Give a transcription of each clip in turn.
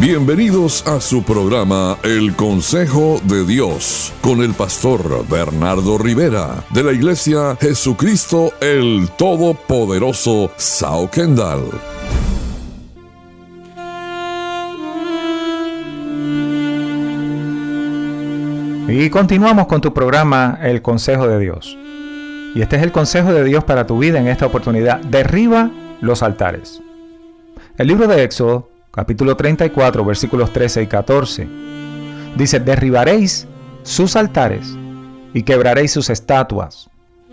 Bienvenidos a su programa El Consejo de Dios con el pastor Bernardo Rivera de la Iglesia Jesucristo el Todopoderoso Sao Kendall. Y continuamos con tu programa El Consejo de Dios. Y este es el consejo de Dios para tu vida en esta oportunidad. Derriba los altares. El libro de Éxodo, capítulo 34, versículos 13 y 14, dice, derribaréis sus altares y quebraréis sus estatuas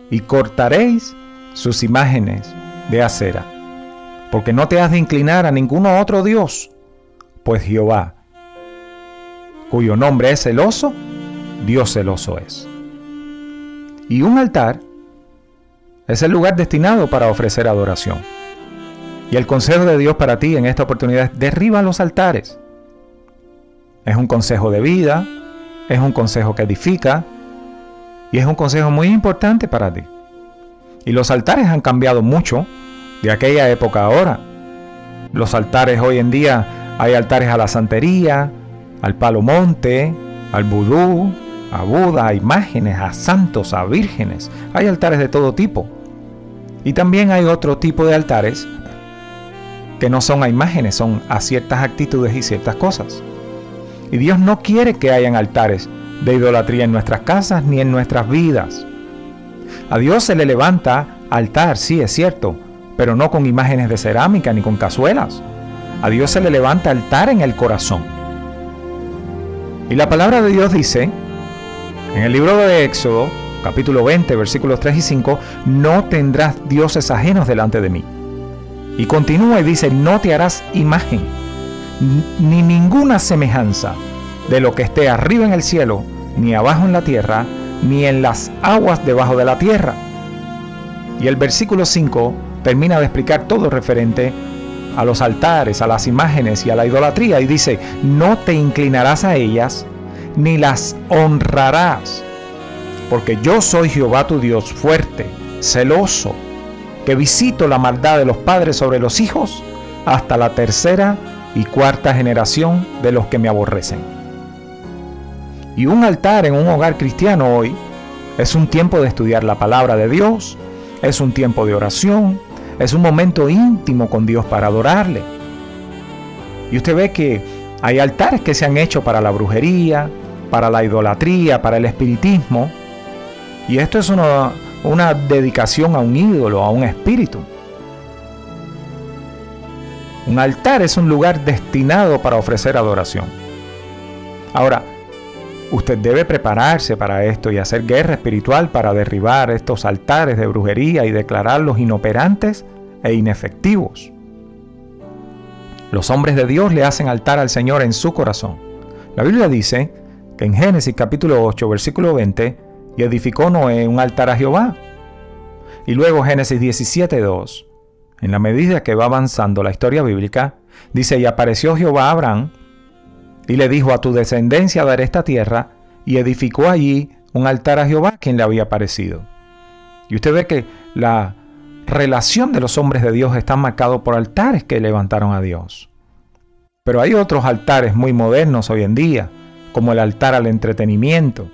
y cortaréis sus imágenes de acera, porque no te has de inclinar a ninguno otro Dios, pues Jehová, cuyo nombre es celoso, Dios celoso es. Y un altar es el lugar destinado para ofrecer adoración. Y el consejo de Dios para ti en esta oportunidad es derriba los altares. Es un consejo de vida, es un consejo que edifica y es un consejo muy importante para ti. Y los altares han cambiado mucho de aquella época a ahora. Los altares hoy en día hay altares a la santería, al palo monte, al vudú, a Buda, a imágenes, a santos, a vírgenes. Hay altares de todo tipo. Y también hay otro tipo de altares que no son a imágenes, son a ciertas actitudes y ciertas cosas. Y Dios no quiere que hayan altares de idolatría en nuestras casas ni en nuestras vidas. A Dios se le levanta altar, sí es cierto, pero no con imágenes de cerámica ni con cazuelas. A Dios se le levanta altar en el corazón. Y la palabra de Dios dice en el libro de Éxodo, capítulo 20, versículos 3 y 5, no tendrás dioses ajenos delante de mí. Y continúa y dice, no te harás imagen, ni ninguna semejanza de lo que esté arriba en el cielo, ni abajo en la tierra, ni en las aguas debajo de la tierra. Y el versículo 5 termina de explicar todo referente a los altares, a las imágenes y a la idolatría y dice, no te inclinarás a ellas, ni las honrarás, porque yo soy Jehová tu Dios fuerte, celoso, que visito la maldad de los padres sobre los hijos hasta la tercera y cuarta generación de los que me aborrecen. Y un altar en un hogar cristiano hoy es un tiempo de estudiar la palabra de Dios, es un tiempo de oración, es un momento íntimo con Dios para adorarle. Y usted ve que hay altares que se han hecho para la brujería, para la idolatría, para el espiritismo. Y esto es una, una dedicación a un ídolo, a un espíritu. Un altar es un lugar destinado para ofrecer adoración. Ahora, usted debe prepararse para esto y hacer guerra espiritual para derribar estos altares de brujería y declararlos inoperantes e inefectivos. Los hombres de Dios le hacen altar al Señor en su corazón. La Biblia dice en Génesis capítulo 8, versículo 20, y edificó Noé un altar a Jehová. Y luego Génesis 17, 2, en la medida que va avanzando la historia bíblica, dice, y apareció Jehová a Abraham, y le dijo, a tu descendencia daré esta tierra, y edificó allí un altar a Jehová quien le había aparecido. Y usted ve que la relación de los hombres de Dios está marcado por altares que levantaron a Dios. Pero hay otros altares muy modernos hoy en día, como el altar al entretenimiento.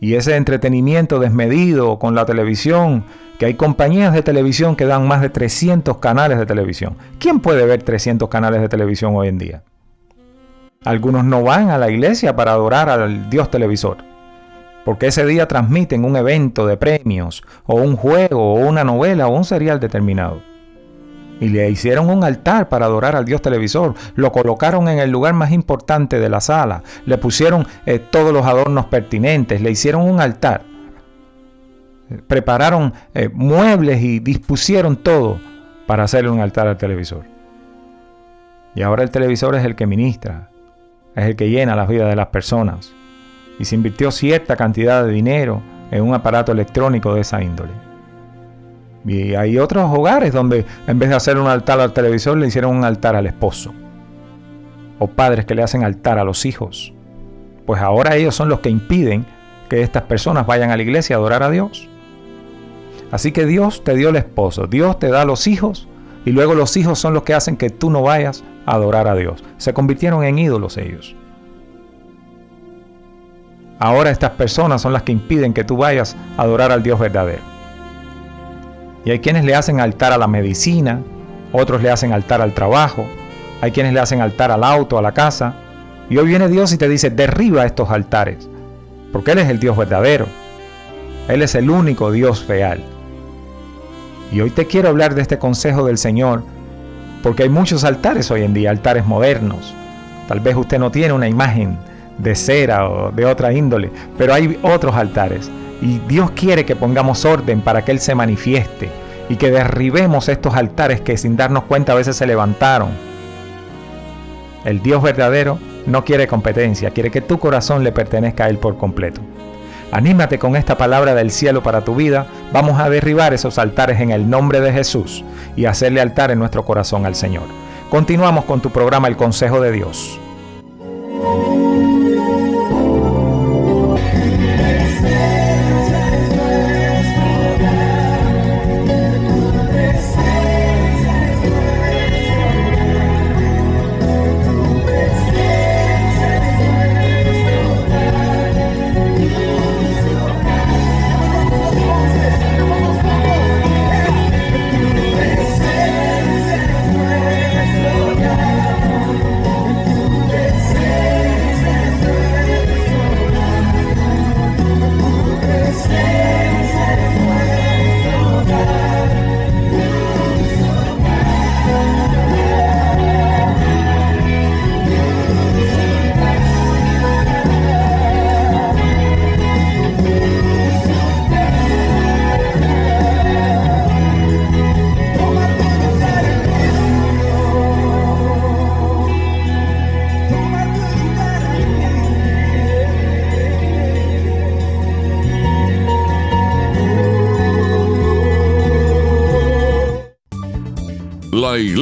Y ese entretenimiento desmedido con la televisión, que hay compañías de televisión que dan más de 300 canales de televisión. ¿Quién puede ver 300 canales de televisión hoy en día? Algunos no van a la iglesia para adorar al Dios televisor, porque ese día transmiten un evento de premios, o un juego, o una novela, o un serial determinado y le hicieron un altar para adorar al Dios televisor. Lo colocaron en el lugar más importante de la sala. Le pusieron eh, todos los adornos pertinentes. Le hicieron un altar. Prepararon eh, muebles y dispusieron todo para hacerle un altar al televisor. Y ahora el televisor es el que ministra, es el que llena la vida de las personas. Y se invirtió cierta cantidad de dinero en un aparato electrónico de esa índole. Y hay otros hogares donde en vez de hacer un altar al televisor le hicieron un altar al esposo. O padres que le hacen altar a los hijos. Pues ahora ellos son los que impiden que estas personas vayan a la iglesia a adorar a Dios. Así que Dios te dio el esposo, Dios te da los hijos y luego los hijos son los que hacen que tú no vayas adorar a Dios. Se convirtieron en ídolos ellos. Ahora estas personas son las que impiden que tú vayas a adorar al Dios verdadero. Y hay quienes le hacen altar a la medicina, otros le hacen altar al trabajo, hay quienes le hacen altar al auto, a la casa. Y hoy viene Dios y te dice, derriba estos altares, porque Él es el Dios verdadero. Él es el único Dios real. Y hoy te quiero hablar de este consejo del Señor, porque hay muchos altares hoy en día, altares modernos. Tal vez usted no tiene una imagen de cera o de otra índole, pero hay otros altares. Y Dios quiere que pongamos orden para que Él se manifieste y que derribemos estos altares que sin darnos cuenta a veces se levantaron. El Dios verdadero no quiere competencia, quiere que tu corazón le pertenezca a Él por completo. Anímate con esta palabra del cielo para tu vida. Vamos a derribar esos altares en el nombre de Jesús y hacerle altar en nuestro corazón al Señor. Continuamos con tu programa El Consejo de Dios.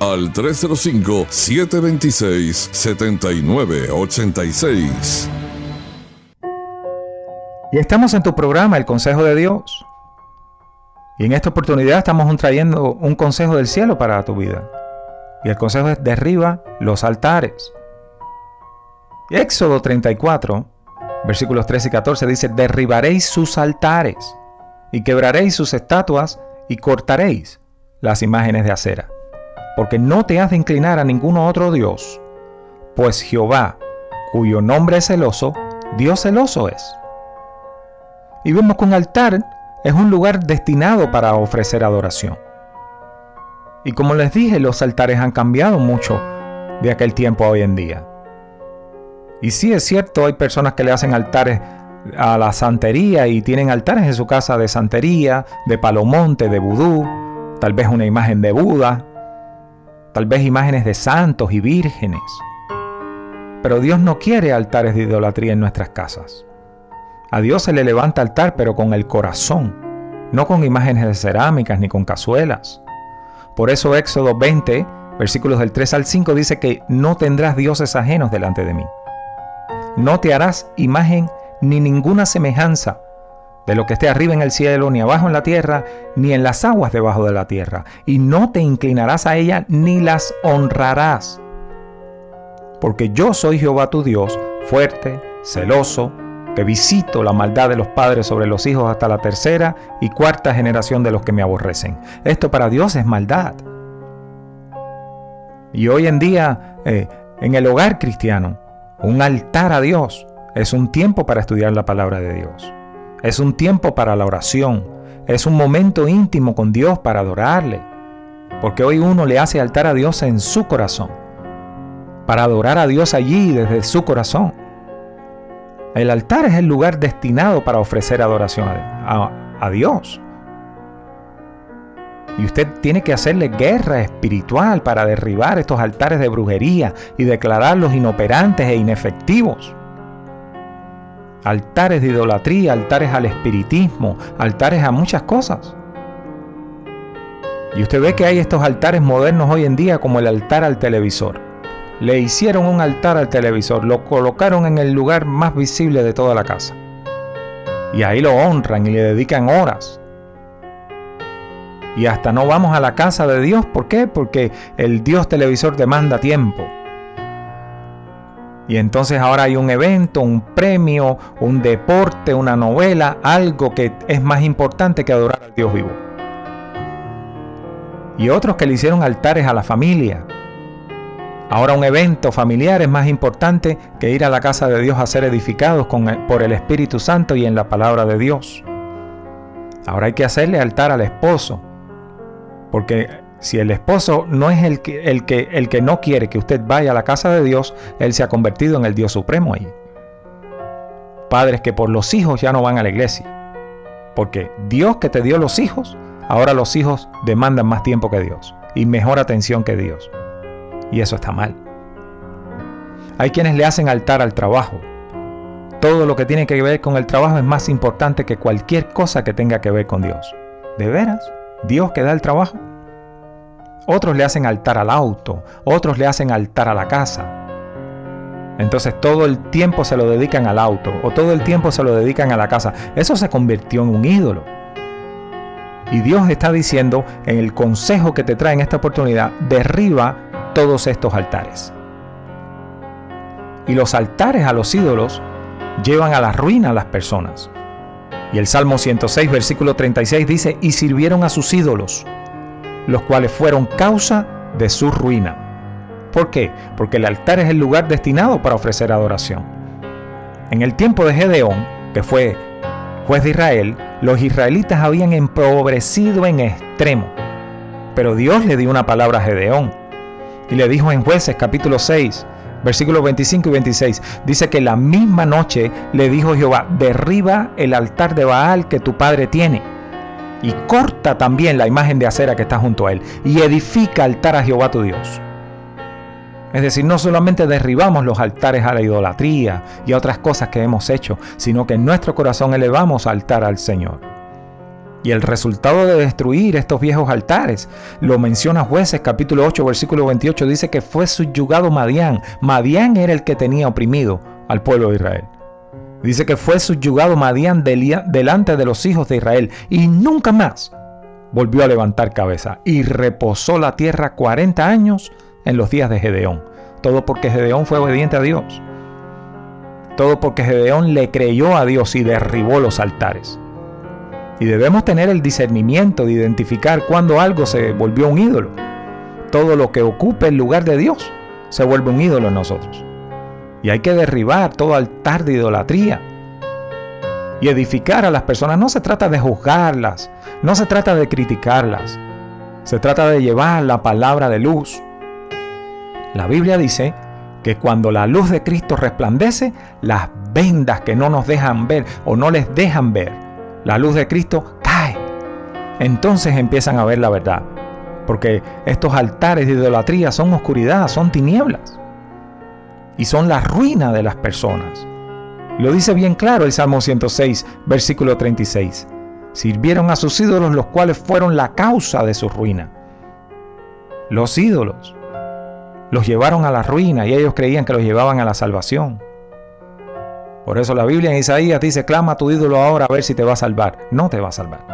al 305-726-7986. Y estamos en tu programa El Consejo de Dios. Y en esta oportunidad estamos trayendo un consejo del cielo para tu vida. Y el consejo es derriba los altares. Éxodo 34, versículos 13 y 14 dice, derribaréis sus altares y quebraréis sus estatuas y cortaréis las imágenes de acera porque no te has de inclinar a ningún otro Dios, pues Jehová, cuyo nombre es celoso, Dios celoso es. Y vemos que un altar es un lugar destinado para ofrecer adoración. Y como les dije, los altares han cambiado mucho de aquel tiempo a hoy en día. Y sí es cierto, hay personas que le hacen altares a la santería y tienen altares en su casa de santería, de palomonte, de vudú, tal vez una imagen de Buda, tal vez imágenes de santos y vírgenes. Pero Dios no quiere altares de idolatría en nuestras casas. A Dios se le levanta altar pero con el corazón, no con imágenes de cerámicas ni con cazuelas. Por eso Éxodo 20, versículos del 3 al 5 dice que no tendrás dioses ajenos delante de mí. No te harás imagen ni ninguna semejanza de lo que esté arriba en el cielo, ni abajo en la tierra, ni en las aguas debajo de la tierra, y no te inclinarás a ella ni las honrarás. Porque yo soy Jehová tu Dios, fuerte, celoso, que visito la maldad de los padres sobre los hijos hasta la tercera y cuarta generación de los que me aborrecen. Esto para Dios es maldad. Y hoy en día, eh, en el hogar cristiano, un altar a Dios es un tiempo para estudiar la palabra de Dios. Es un tiempo para la oración. Es un momento íntimo con Dios para adorarle. Porque hoy uno le hace altar a Dios en su corazón. Para adorar a Dios allí desde su corazón. El altar es el lugar destinado para ofrecer adoración a, Dios. Y usted tiene que hacerle guerra espiritual para derribar estos altares de brujería y declararlos inoperantes e inefectivos. Altares de idolatría, altares al espiritismo, altares a muchas cosas. Y usted ve que hay estos altares modernos hoy en día como el altar al televisor. Le hicieron un altar al televisor, lo colocaron en el lugar más visible de toda la casa. Y ahí lo honran y le dedican horas. Y hasta no vamos a la casa de Dios. ¿Por qué? Porque el Dios televisor demanda tiempo. Y entonces ahora hay un evento, un premio, un deporte, una novela, algo que es más importante que adorar al Dios vivo y otros que le hicieron altares a la familia. Ahora un evento familiar es más importante que ir a la casa de Dios a ser edificados por el Espíritu Santo y en la palabra de Dios. Ahora hay que hacerle altar al esposo, porque si el esposo no es el que, el que, el que no quiere que usted vaya a la casa de Dios, él se ha convertido en el Dios supremo ahí. Padres que por los hijos ya no van a la iglesia, porque Dios que te dio los hijos Ahora los hijos demandan más tiempo que Dios y mejor atención que Dios. Y eso está mal. Hay quienes le hacen altar al trabajo. Todo lo que tiene que ver con el trabajo es más importante que cualquier cosa que tenga que ver con Dios. ¿De veras? ¿Dios que da el trabajo? Otros le hacen altar al auto, otros le hacen altar a la casa. Entonces todo el tiempo se lo dedican al auto o todo el tiempo se lo dedican a la casa. Eso se convirtió en un ídolo. Y Dios está diciendo en el consejo que te trae en esta oportunidad, derriba todos estos altares. Y los altares a los ídolos llevan a la ruina a las personas. Y el Salmo 106, versículo 36 dice, y sirvieron a sus ídolos, los cuales fueron causa de su ruina. ¿Por qué? Porque el altar es el lugar destinado para ofrecer adoración. En el tiempo de Gedeón, que fue juez de Israel, los israelitas habían empobrecido en extremo. Pero Dios le dio una palabra a Gedeón y le dijo en jueces capítulo 6, versículos 25 y 26, dice que la misma noche le dijo Jehová, derriba el altar de Baal que tu padre tiene y corta también la imagen de acera que está junto a él y edifica altar a Jehová tu Dios. Es decir, no solamente derribamos los altares a la idolatría y a otras cosas que hemos hecho, sino que en nuestro corazón elevamos altar al Señor. Y el resultado de destruir estos viejos altares, lo menciona Jueces capítulo 8 versículo 28, dice que fue subyugado Madián. Madián era el que tenía oprimido al pueblo de Israel. Dice que fue subyugado Madián delante de los hijos de Israel y nunca más volvió a levantar cabeza y reposó la tierra 40 años en los días de Gedeón. Todo porque Gedeón fue obediente a Dios. Todo porque Gedeón le creyó a Dios y derribó los altares. Y debemos tener el discernimiento de identificar cuando algo se volvió un ídolo. Todo lo que ocupe el lugar de Dios se vuelve un ídolo en nosotros. Y hay que derribar todo altar de idolatría. Y edificar a las personas no se trata de juzgarlas, no se trata de criticarlas. Se trata de llevar la palabra de luz, la Biblia dice que cuando la luz de Cristo resplandece, las vendas que no nos dejan ver o no les dejan ver, la luz de Cristo cae. Entonces empiezan a ver la verdad. Porque estos altares de idolatría son oscuridad, son tinieblas. Y son la ruina de las personas. Lo dice bien claro el Salmo 106, versículo 36. Sirvieron a sus ídolos los cuales fueron la causa de su ruina. Los ídolos los llevaron a la ruina y ellos creían que los llevaban a la salvación. Por eso la Biblia en Isaías dice, clama tu ídolo ahora a ver si te va a salvar. No te va a salvar.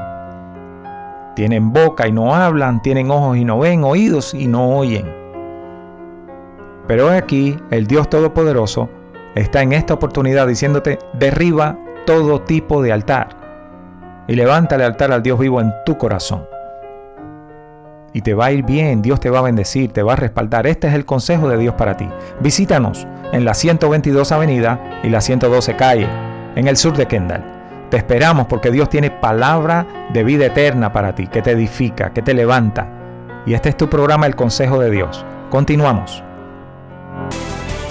Tienen boca y no hablan, tienen ojos y no ven, oídos y no oyen. Pero aquí el Dios Todopoderoso está en esta oportunidad diciéndote, derriba todo tipo de altar y levántale altar al Dios vivo en tu corazón y te va a ir bien, Dios te va a bendecir, te va a respaldar. Este es el consejo de Dios para ti. Visítanos en la 122 Avenida y la 112 Calle, en el sur de Kendall. Te esperamos porque Dios tiene palabra de vida eterna para ti, que te edifica, que te levanta. Y este es tu programa El Consejo de Dios. Continuamos.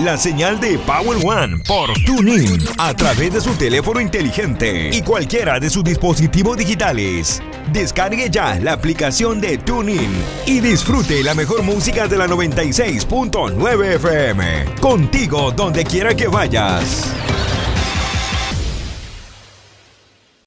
La señal de Power One por TuneIn a través de su teléfono inteligente y cualquiera de sus dispositivos digitales. Descargue ya la aplicación de TuneIn y disfrute la mejor música de la 96.9 FM. Contigo donde quiera que vayas.